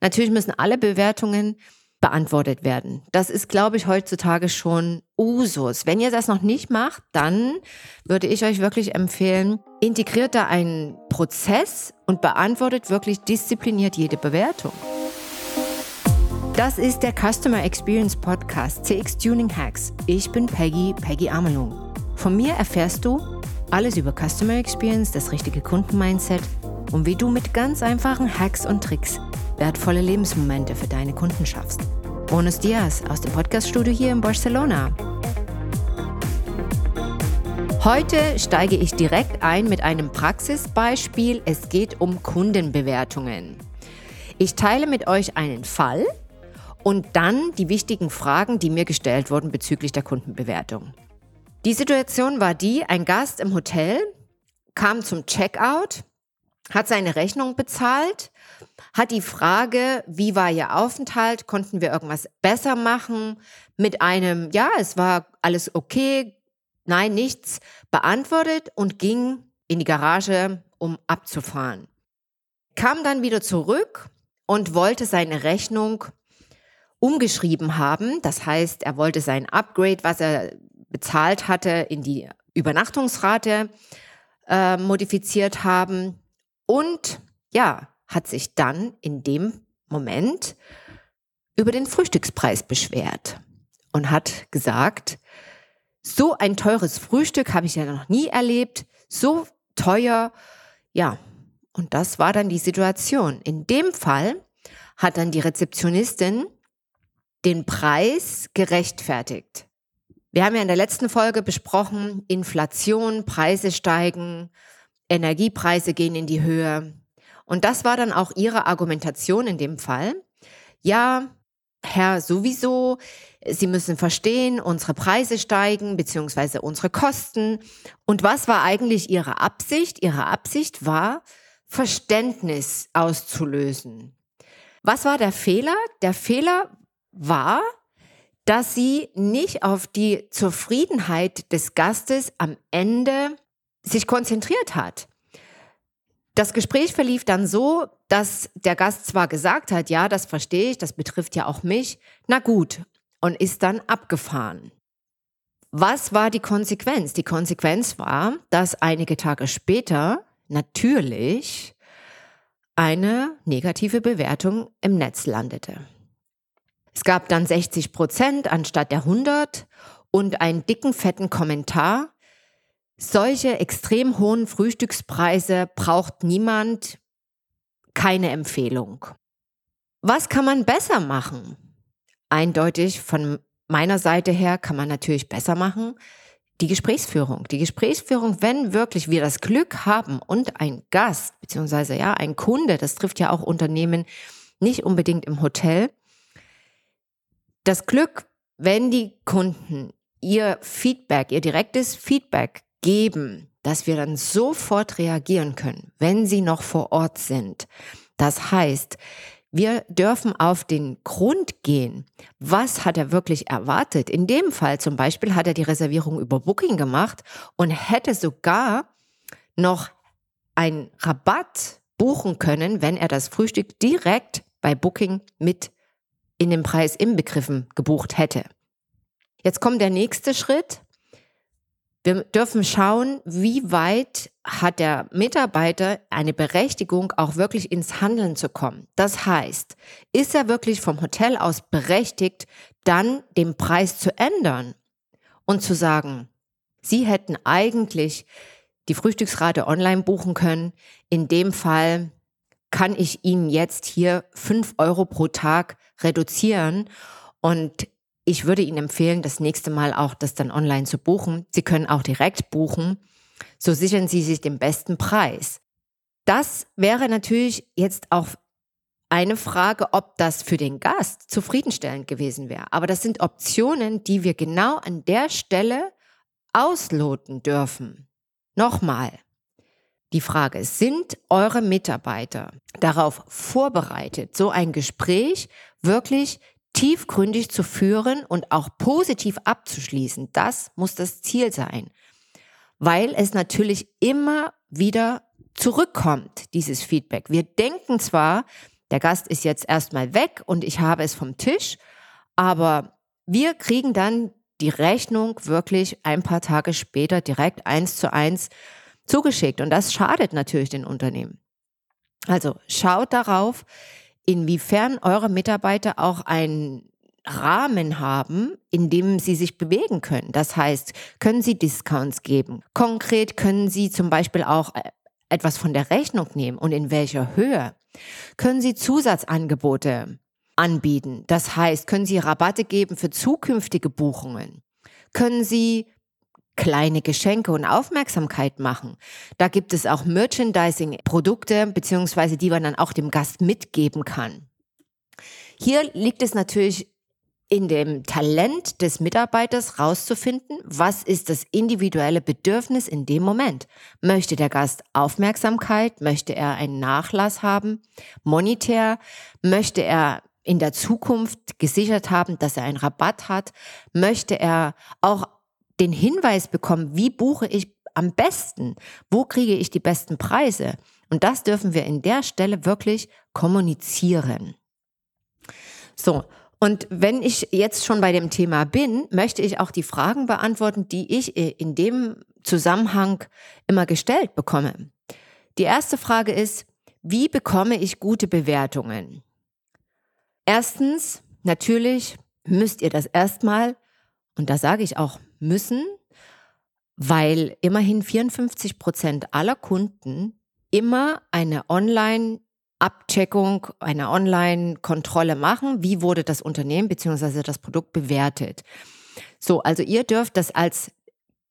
Natürlich müssen alle Bewertungen beantwortet werden. Das ist, glaube ich, heutzutage schon Usus. Wenn ihr das noch nicht macht, dann würde ich euch wirklich empfehlen, integriert da einen Prozess und beantwortet wirklich diszipliniert jede Bewertung. Das ist der Customer Experience Podcast CX Tuning Hacks. Ich bin Peggy, Peggy Amelung. Von mir erfährst du alles über Customer Experience, das richtige Kundenmindset und wie du mit ganz einfachen Hacks und Tricks wertvolle Lebensmomente für deine Kunden schaffst. Bonus Dias aus dem Podcaststudio hier in Barcelona. Heute steige ich direkt ein mit einem Praxisbeispiel. Es geht um Kundenbewertungen. Ich teile mit euch einen Fall und dann die wichtigen Fragen, die mir gestellt wurden bezüglich der Kundenbewertung. Die Situation war die, ein Gast im Hotel kam zum Checkout, hat seine Rechnung bezahlt hat die Frage, wie war Ihr Aufenthalt, konnten wir irgendwas besser machen, mit einem, ja, es war alles okay, nein, nichts, beantwortet und ging in die Garage, um abzufahren. Kam dann wieder zurück und wollte seine Rechnung umgeschrieben haben. Das heißt, er wollte sein Upgrade, was er bezahlt hatte, in die Übernachtungsrate äh, modifiziert haben. Und ja, hat sich dann in dem Moment über den Frühstückspreis beschwert und hat gesagt, so ein teures Frühstück habe ich ja noch nie erlebt, so teuer, ja. Und das war dann die Situation. In dem Fall hat dann die Rezeptionistin den Preis gerechtfertigt. Wir haben ja in der letzten Folge besprochen, Inflation, Preise steigen, Energiepreise gehen in die Höhe. Und das war dann auch ihre Argumentation in dem Fall. Ja, Herr, sowieso, Sie müssen verstehen, unsere Preise steigen, beziehungsweise unsere Kosten. Und was war eigentlich Ihre Absicht? Ihre Absicht war, Verständnis auszulösen. Was war der Fehler? Der Fehler war, dass sie nicht auf die Zufriedenheit des Gastes am Ende sich konzentriert hat. Das Gespräch verlief dann so, dass der Gast zwar gesagt hat, ja, das verstehe ich, das betrifft ja auch mich, na gut, und ist dann abgefahren. Was war die Konsequenz? Die Konsequenz war, dass einige Tage später natürlich eine negative Bewertung im Netz landete. Es gab dann 60 Prozent anstatt der 100 und einen dicken, fetten Kommentar, solche extrem hohen Frühstückspreise braucht niemand, keine Empfehlung. Was kann man besser machen? Eindeutig von meiner Seite her kann man natürlich besser machen. Die Gesprächsführung. Die Gesprächsführung, wenn wirklich wir das Glück haben und ein Gast, beziehungsweise ja, ein Kunde, das trifft ja auch Unternehmen nicht unbedingt im Hotel. Das Glück, wenn die Kunden ihr Feedback, ihr direktes Feedback geben, dass wir dann sofort reagieren können, wenn sie noch vor Ort sind. Das heißt, wir dürfen auf den Grund gehen. Was hat er wirklich erwartet? In dem Fall zum Beispiel hat er die Reservierung über Booking gemacht und hätte sogar noch einen Rabatt buchen können, wenn er das Frühstück direkt bei Booking mit in den Preis inbegriffen gebucht hätte. Jetzt kommt der nächste Schritt. Wir dürfen schauen, wie weit hat der Mitarbeiter eine Berechtigung, auch wirklich ins Handeln zu kommen. Das heißt, ist er wirklich vom Hotel aus berechtigt, dann den Preis zu ändern und zu sagen, Sie hätten eigentlich die Frühstücksrate online buchen können. In dem Fall kann ich Ihnen jetzt hier fünf Euro pro Tag reduzieren und ich würde Ihnen empfehlen, das nächste Mal auch das dann online zu buchen. Sie können auch direkt buchen. So sichern Sie sich den besten Preis. Das wäre natürlich jetzt auch eine Frage, ob das für den Gast zufriedenstellend gewesen wäre. Aber das sind Optionen, die wir genau an der Stelle ausloten dürfen. Nochmal. Die Frage, sind eure Mitarbeiter darauf vorbereitet, so ein Gespräch wirklich tiefgründig zu führen und auch positiv abzuschließen. Das muss das Ziel sein, weil es natürlich immer wieder zurückkommt, dieses Feedback. Wir denken zwar, Der Gast ist jetzt erstmal weg und ich habe es vom Tisch, aber wir kriegen dann die Rechnung wirklich ein paar Tage später direkt eins zu eins zugeschickt und das schadet natürlich den Unternehmen. Also schaut darauf, inwiefern eure Mitarbeiter auch einen Rahmen haben, in dem sie sich bewegen können. Das heißt, können sie Discounts geben? Konkret können sie zum Beispiel auch äh, etwas von der Rechnung nehmen und in welcher Höhe? Können sie Zusatzangebote anbieten? Das heißt, können sie Rabatte geben für zukünftige Buchungen? Können sie kleine Geschenke und Aufmerksamkeit machen. Da gibt es auch Merchandising-Produkte, beziehungsweise die man dann auch dem Gast mitgeben kann. Hier liegt es natürlich in dem Talent des Mitarbeiters rauszufinden, was ist das individuelle Bedürfnis in dem Moment. Möchte der Gast Aufmerksamkeit? Möchte er einen Nachlass haben? Monetär? Möchte er in der Zukunft gesichert haben, dass er einen Rabatt hat? Möchte er auch den Hinweis bekommen, wie buche ich am besten, wo kriege ich die besten Preise. Und das dürfen wir in der Stelle wirklich kommunizieren. So, und wenn ich jetzt schon bei dem Thema bin, möchte ich auch die Fragen beantworten, die ich in dem Zusammenhang immer gestellt bekomme. Die erste Frage ist, wie bekomme ich gute Bewertungen? Erstens, natürlich müsst ihr das erstmal, und da sage ich auch müssen, weil immerhin 54 Prozent aller Kunden immer eine Online-Abcheckung, eine Online-Kontrolle machen. Wie wurde das Unternehmen bzw. das Produkt bewertet? So, also ihr dürft das als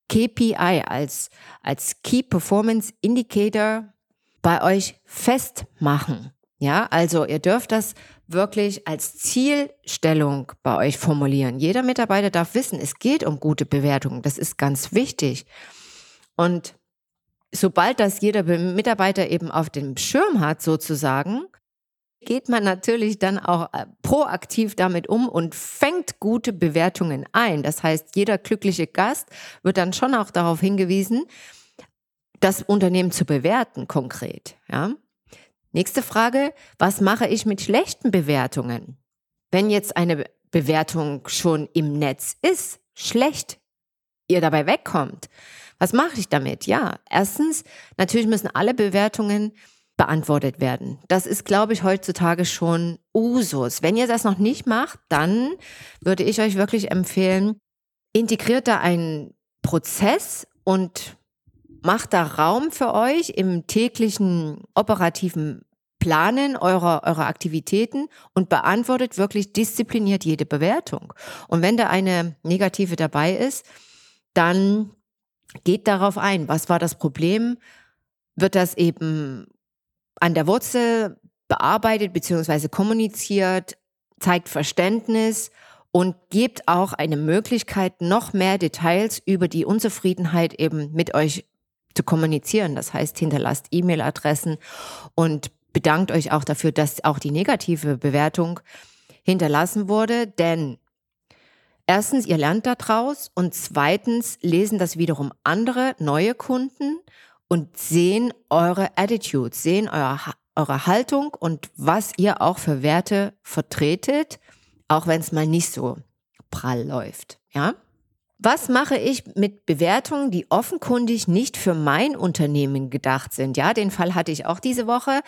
KPI, als, als Key Performance Indicator bei euch festmachen. Ja, also ihr dürft das wirklich als Zielstellung bei euch formulieren. Jeder Mitarbeiter darf wissen, es geht um gute Bewertungen. Das ist ganz wichtig. Und sobald das jeder Mitarbeiter eben auf dem Schirm hat, sozusagen, geht man natürlich dann auch äh, proaktiv damit um und fängt gute Bewertungen ein. Das heißt, jeder glückliche Gast wird dann schon auch darauf hingewiesen, das Unternehmen zu bewerten konkret. Ja? Nächste Frage, was mache ich mit schlechten Bewertungen? Wenn jetzt eine Bewertung schon im Netz ist, schlecht, ihr dabei wegkommt, was mache ich damit? Ja, erstens, natürlich müssen alle Bewertungen beantwortet werden. Das ist, glaube ich, heutzutage schon Usus. Wenn ihr das noch nicht macht, dann würde ich euch wirklich empfehlen, integriert da einen Prozess und macht da Raum für euch im täglichen operativen Planen eurer, eurer Aktivitäten und beantwortet wirklich diszipliniert jede Bewertung. Und wenn da eine negative dabei ist, dann geht darauf ein. Was war das Problem? Wird das eben an der Wurzel bearbeitet bzw. kommuniziert, zeigt Verständnis und gibt auch eine Möglichkeit, noch mehr Details über die Unzufriedenheit eben mit euch zu kommunizieren. Das heißt, hinterlasst E-Mail-Adressen und bedankt euch auch dafür, dass auch die negative Bewertung hinterlassen wurde, denn erstens, ihr lernt daraus und zweitens lesen das wiederum andere neue Kunden und sehen eure Attitude, sehen eure, eure Haltung und was ihr auch für Werte vertretet, auch wenn es mal nicht so prall läuft, ja? Was mache ich mit Bewertungen, die offenkundig nicht für mein Unternehmen gedacht sind? Ja, den Fall hatte ich auch diese Woche.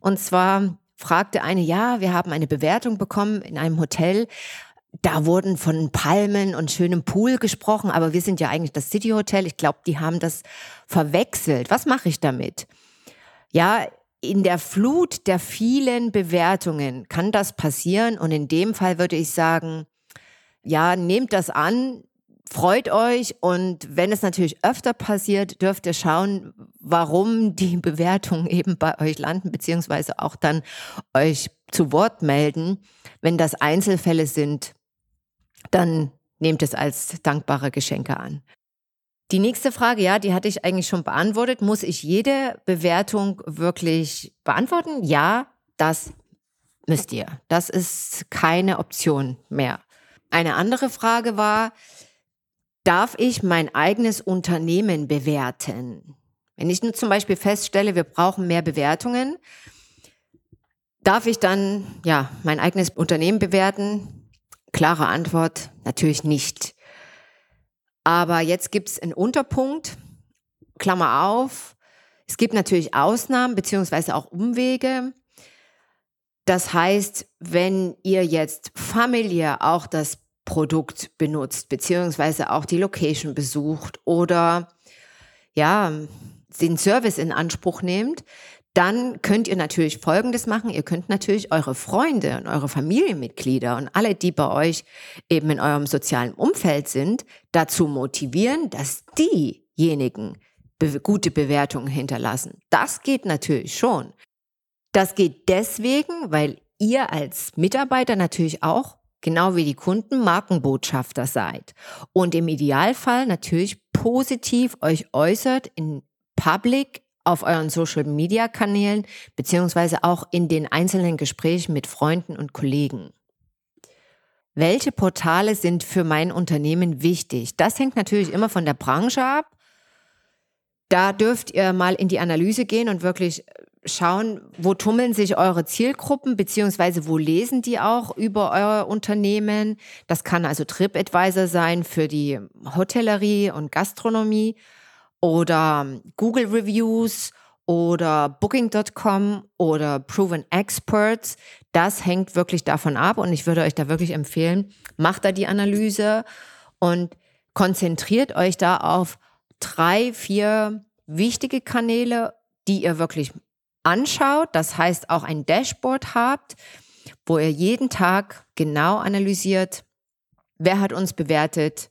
Und zwar fragte eine, ja, wir haben eine Bewertung bekommen in einem Hotel. Da wurden von Palmen und schönem Pool gesprochen, aber wir sind ja eigentlich das City Hotel. Ich glaube, die haben das verwechselt. Was mache ich damit? Ja, in der Flut der vielen Bewertungen kann das passieren und in dem Fall würde ich sagen, ja, nehmt das an, freut euch und wenn es natürlich öfter passiert, dürft ihr schauen, warum die Bewertungen eben bei euch landen, beziehungsweise auch dann euch zu Wort melden. Wenn das Einzelfälle sind, dann nehmt es als dankbare Geschenke an. Die nächste Frage, ja, die hatte ich eigentlich schon beantwortet. Muss ich jede Bewertung wirklich beantworten? Ja, das müsst ihr. Das ist keine Option mehr. Eine andere Frage war, darf ich mein eigenes Unternehmen bewerten? Wenn ich nun zum Beispiel feststelle, wir brauchen mehr Bewertungen, Darf ich dann ja mein eigenes Unternehmen bewerten? Klare Antwort, natürlich nicht. Aber jetzt gibt es einen Unterpunkt, Klammer auf. Es gibt natürlich Ausnahmen beziehungsweise auch Umwege. Das heißt, wenn ihr jetzt familiär auch das Produkt benutzt, beziehungsweise auch die Location besucht oder ja, den Service in Anspruch nehmt, dann könnt ihr natürlich Folgendes machen. Ihr könnt natürlich eure Freunde und eure Familienmitglieder und alle, die bei euch eben in eurem sozialen Umfeld sind, dazu motivieren, dass diejenigen be gute Bewertungen hinterlassen. Das geht natürlich schon. Das geht deswegen, weil ihr als Mitarbeiter natürlich auch, genau wie die Kunden, Markenbotschafter seid und im Idealfall natürlich positiv euch äußert in Public auf euren Social-Media-Kanälen beziehungsweise auch in den einzelnen Gesprächen mit Freunden und Kollegen. Welche Portale sind für mein Unternehmen wichtig? Das hängt natürlich immer von der Branche ab. Da dürft ihr mal in die Analyse gehen und wirklich schauen, wo tummeln sich eure Zielgruppen, beziehungsweise wo lesen die auch über euer Unternehmen. Das kann also TripAdvisor sein für die Hotellerie und Gastronomie oder Google Reviews oder Booking.com oder Proven Experts. Das hängt wirklich davon ab und ich würde euch da wirklich empfehlen, macht da die Analyse und konzentriert euch da auf drei, vier wichtige Kanäle, die ihr wirklich anschaut. Das heißt auch ein Dashboard habt, wo ihr jeden Tag genau analysiert, wer hat uns bewertet,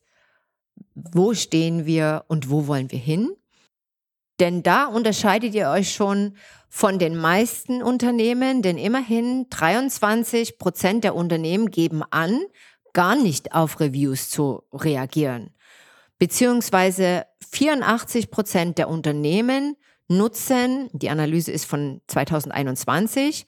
wo stehen wir und wo wollen wir hin. Denn da unterscheidet ihr euch schon von den meisten Unternehmen, denn immerhin 23 Prozent der Unternehmen geben an, gar nicht auf Reviews zu reagieren. Beziehungsweise 84 Prozent der Unternehmen nutzen, die Analyse ist von 2021,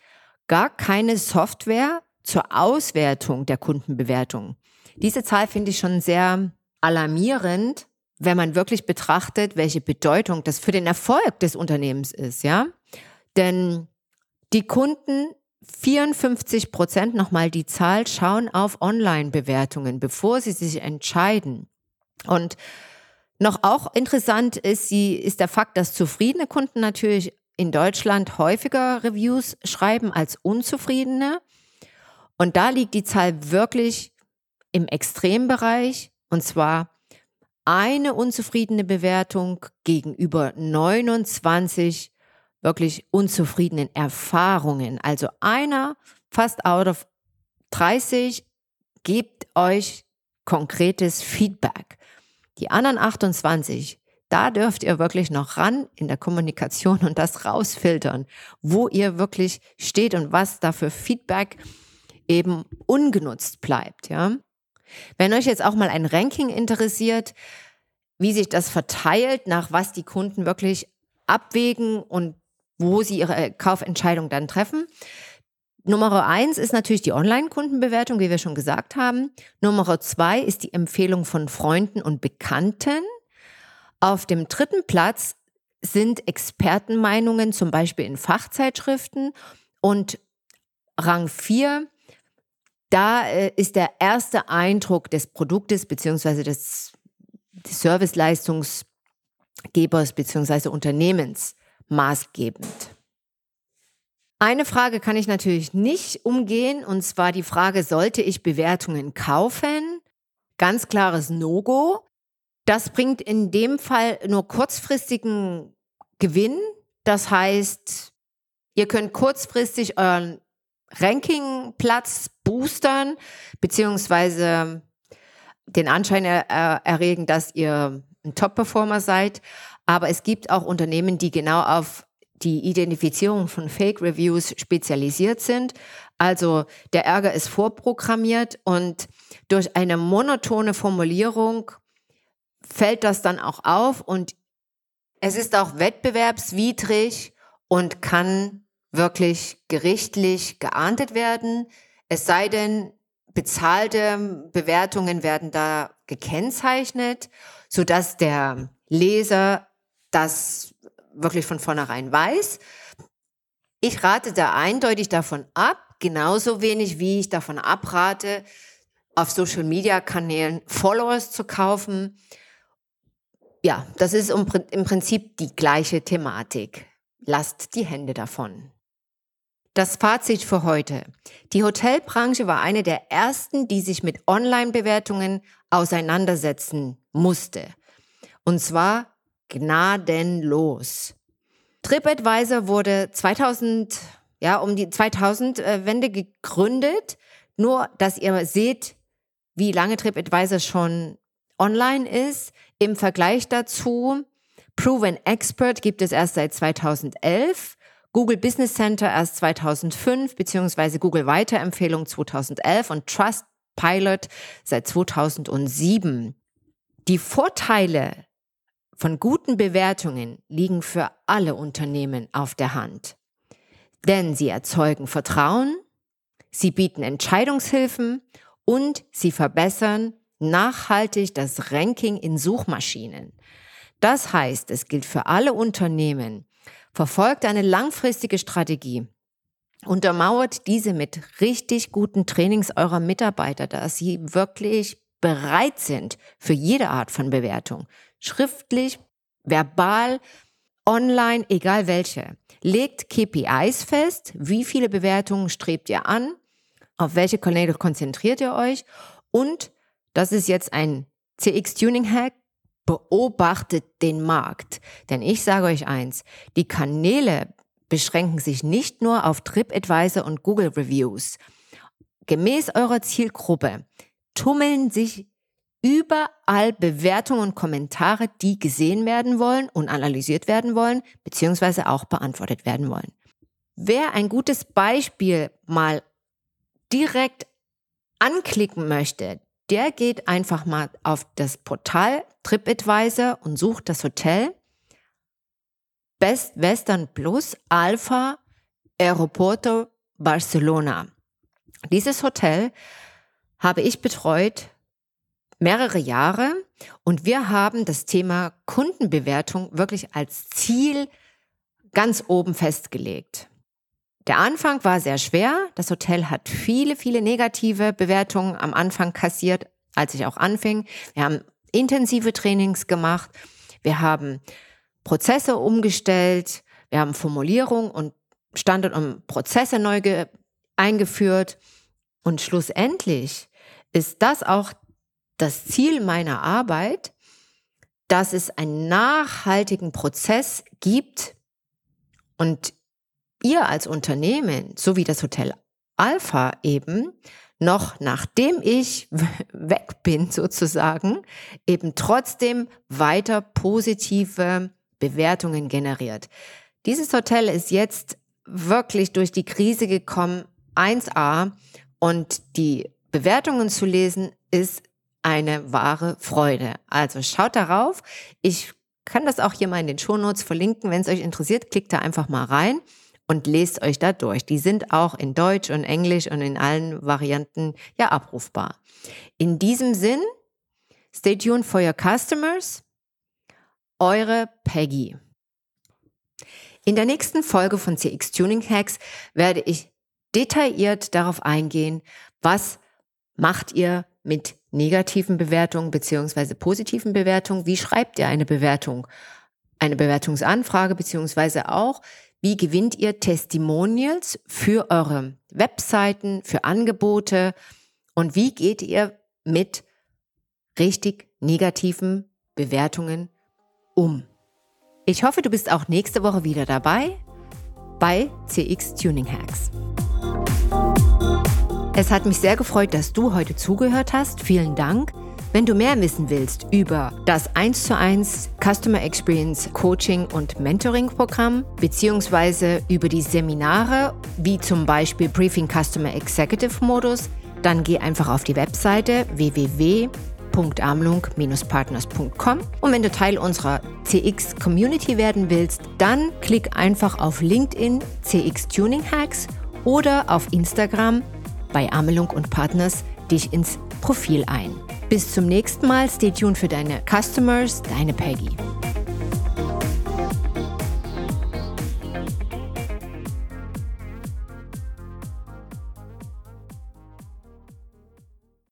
gar keine Software zur Auswertung der Kundenbewertung. Diese Zahl finde ich schon sehr alarmierend, wenn man wirklich betrachtet, welche Bedeutung das für den Erfolg des Unternehmens ist, ja. Denn die Kunden 54 Prozent, nochmal die Zahl, schauen auf Online-Bewertungen, bevor sie sich entscheiden. Und noch auch interessant ist, sie, ist der Fakt, dass zufriedene Kunden natürlich in Deutschland häufiger Reviews schreiben als unzufriedene. Und da liegt die Zahl wirklich im Extrembereich. Und zwar eine unzufriedene Bewertung gegenüber 29 wirklich unzufriedenen Erfahrungen. Also einer fast out of 30 gibt euch konkretes Feedback. Die anderen 28, da dürft ihr wirklich noch ran in der Kommunikation und das rausfiltern, wo ihr wirklich steht und was da für Feedback eben ungenutzt bleibt, ja. Wenn euch jetzt auch mal ein Ranking interessiert, wie sich das verteilt, nach was die Kunden wirklich abwägen und wo sie ihre Kaufentscheidung dann treffen. Nummer eins ist natürlich die Online-Kundenbewertung, wie wir schon gesagt haben. Nummer zwei ist die Empfehlung von Freunden und Bekannten. Auf dem dritten Platz sind Expertenmeinungen, zum Beispiel in Fachzeitschriften. Und Rang vier da äh, ist der erste Eindruck des Produktes beziehungsweise des, Serviceleistungsgebers beziehungsweise Unternehmens maßgebend. Eine Frage kann ich natürlich nicht umgehen, und zwar die Frage, sollte ich Bewertungen kaufen? Ganz klares No-Go. Das bringt in dem Fall nur kurzfristigen Gewinn. Das heißt, ihr könnt kurzfristig euren Rankingplatz boostern, beziehungsweise den Anschein er, erregen, dass ihr ein Top-Performer seid. Aber es gibt auch Unternehmen, die genau auf die Identifizierung von Fake-Reviews spezialisiert sind. Also der Ärger ist vorprogrammiert und durch eine monotone Formulierung fällt das dann auch auf und es ist auch wettbewerbswidrig und kann wirklich gerichtlich geahndet werden. Es sei denn, bezahlte Bewertungen werden da gekennzeichnet, sodass der Leser das wirklich von vornherein weiß. Ich rate da eindeutig davon ab, genauso wenig wie ich davon abrate, auf Social-Media-Kanälen Followers zu kaufen. Ja, das ist im Prinzip die gleiche Thematik. Lasst die Hände davon. Das Fazit für heute. Die Hotelbranche war eine der ersten, die sich mit Online-Bewertungen auseinandersetzen musste. Und zwar gnadenlos. TripAdvisor wurde 2000, ja, um die 2000-Wende gegründet. Nur, dass ihr seht, wie lange TripAdvisor schon online ist. Im Vergleich dazu, Proven Expert gibt es erst seit 2011. Google Business Center erst 2005, beziehungsweise Google Weiterempfehlung 2011 und Trustpilot seit 2007. Die Vorteile von guten Bewertungen liegen für alle Unternehmen auf der Hand. Denn sie erzeugen Vertrauen, sie bieten Entscheidungshilfen und sie verbessern nachhaltig das Ranking in Suchmaschinen. Das heißt, es gilt für alle Unternehmen, Verfolgt eine langfristige Strategie. Untermauert diese mit richtig guten Trainings eurer Mitarbeiter, dass sie wirklich bereit sind für jede Art von Bewertung. Schriftlich, verbal, online, egal welche. Legt KPIs fest, wie viele Bewertungen strebt ihr an, auf welche Kanäle konzentriert ihr euch und das ist jetzt ein CX-Tuning-Hack, beobachtet den Markt. Denn ich sage euch eins, die Kanäle beschränken sich nicht nur auf TripAdvisor und Google Reviews. Gemäß eurer Zielgruppe tummeln sich überall Bewertungen und Kommentare, die gesehen werden wollen und analysiert werden wollen, beziehungsweise auch beantwortet werden wollen. Wer ein gutes Beispiel mal direkt anklicken möchte, der geht einfach mal auf das Portal TripAdvisor und sucht das Hotel Best Western Plus Alpha Aeroporto Barcelona. Dieses Hotel habe ich betreut mehrere Jahre und wir haben das Thema Kundenbewertung wirklich als Ziel ganz oben festgelegt. Der Anfang war sehr schwer. Das Hotel hat viele, viele negative Bewertungen am Anfang kassiert, als ich auch anfing. Wir haben intensive Trainings gemacht. Wir haben Prozesse umgestellt. Wir haben Formulierung und Standard- und Prozesse neu eingeführt. Und schlussendlich ist das auch das Ziel meiner Arbeit, dass es einen nachhaltigen Prozess gibt und ihr als Unternehmen, so wie das Hotel Alpha eben, noch nachdem ich weg bin sozusagen, eben trotzdem weiter positive Bewertungen generiert. Dieses Hotel ist jetzt wirklich durch die Krise gekommen, 1a, und die Bewertungen zu lesen ist eine wahre Freude. Also schaut darauf. Ich kann das auch hier mal in den Shownotes verlinken. Wenn es euch interessiert, klickt da einfach mal rein und lest euch da durch. Die sind auch in Deutsch und Englisch und in allen Varianten ja abrufbar. In diesem Sinn, stay tuned for your customers. Eure Peggy. In der nächsten Folge von CX Tuning Hacks werde ich detailliert darauf eingehen, was macht ihr mit negativen Bewertungen beziehungsweise positiven Bewertungen? Wie schreibt ihr eine Bewertung? Eine Bewertungsanfrage beziehungsweise auch, wie gewinnt ihr Testimonials für eure Webseiten, für Angebote? Und wie geht ihr mit richtig negativen Bewertungen um? Ich hoffe, du bist auch nächste Woche wieder dabei bei CX Tuning Hacks. Es hat mich sehr gefreut, dass du heute zugehört hast. Vielen Dank. Wenn du mehr wissen willst über das 1 zu 1 Customer Experience Coaching und Mentoring Programm beziehungsweise über die Seminare wie zum Beispiel Briefing Customer Executive Modus, dann geh einfach auf die Webseite www.amlung-partners.com und wenn du Teil unserer CX Community werden willst, dann klick einfach auf LinkedIn CX Tuning Hacks oder auf Instagram bei Amelung und Partners dich ins Profil ein. Bis zum nächsten Mal. Stay tuned für deine Customers, deine Peggy.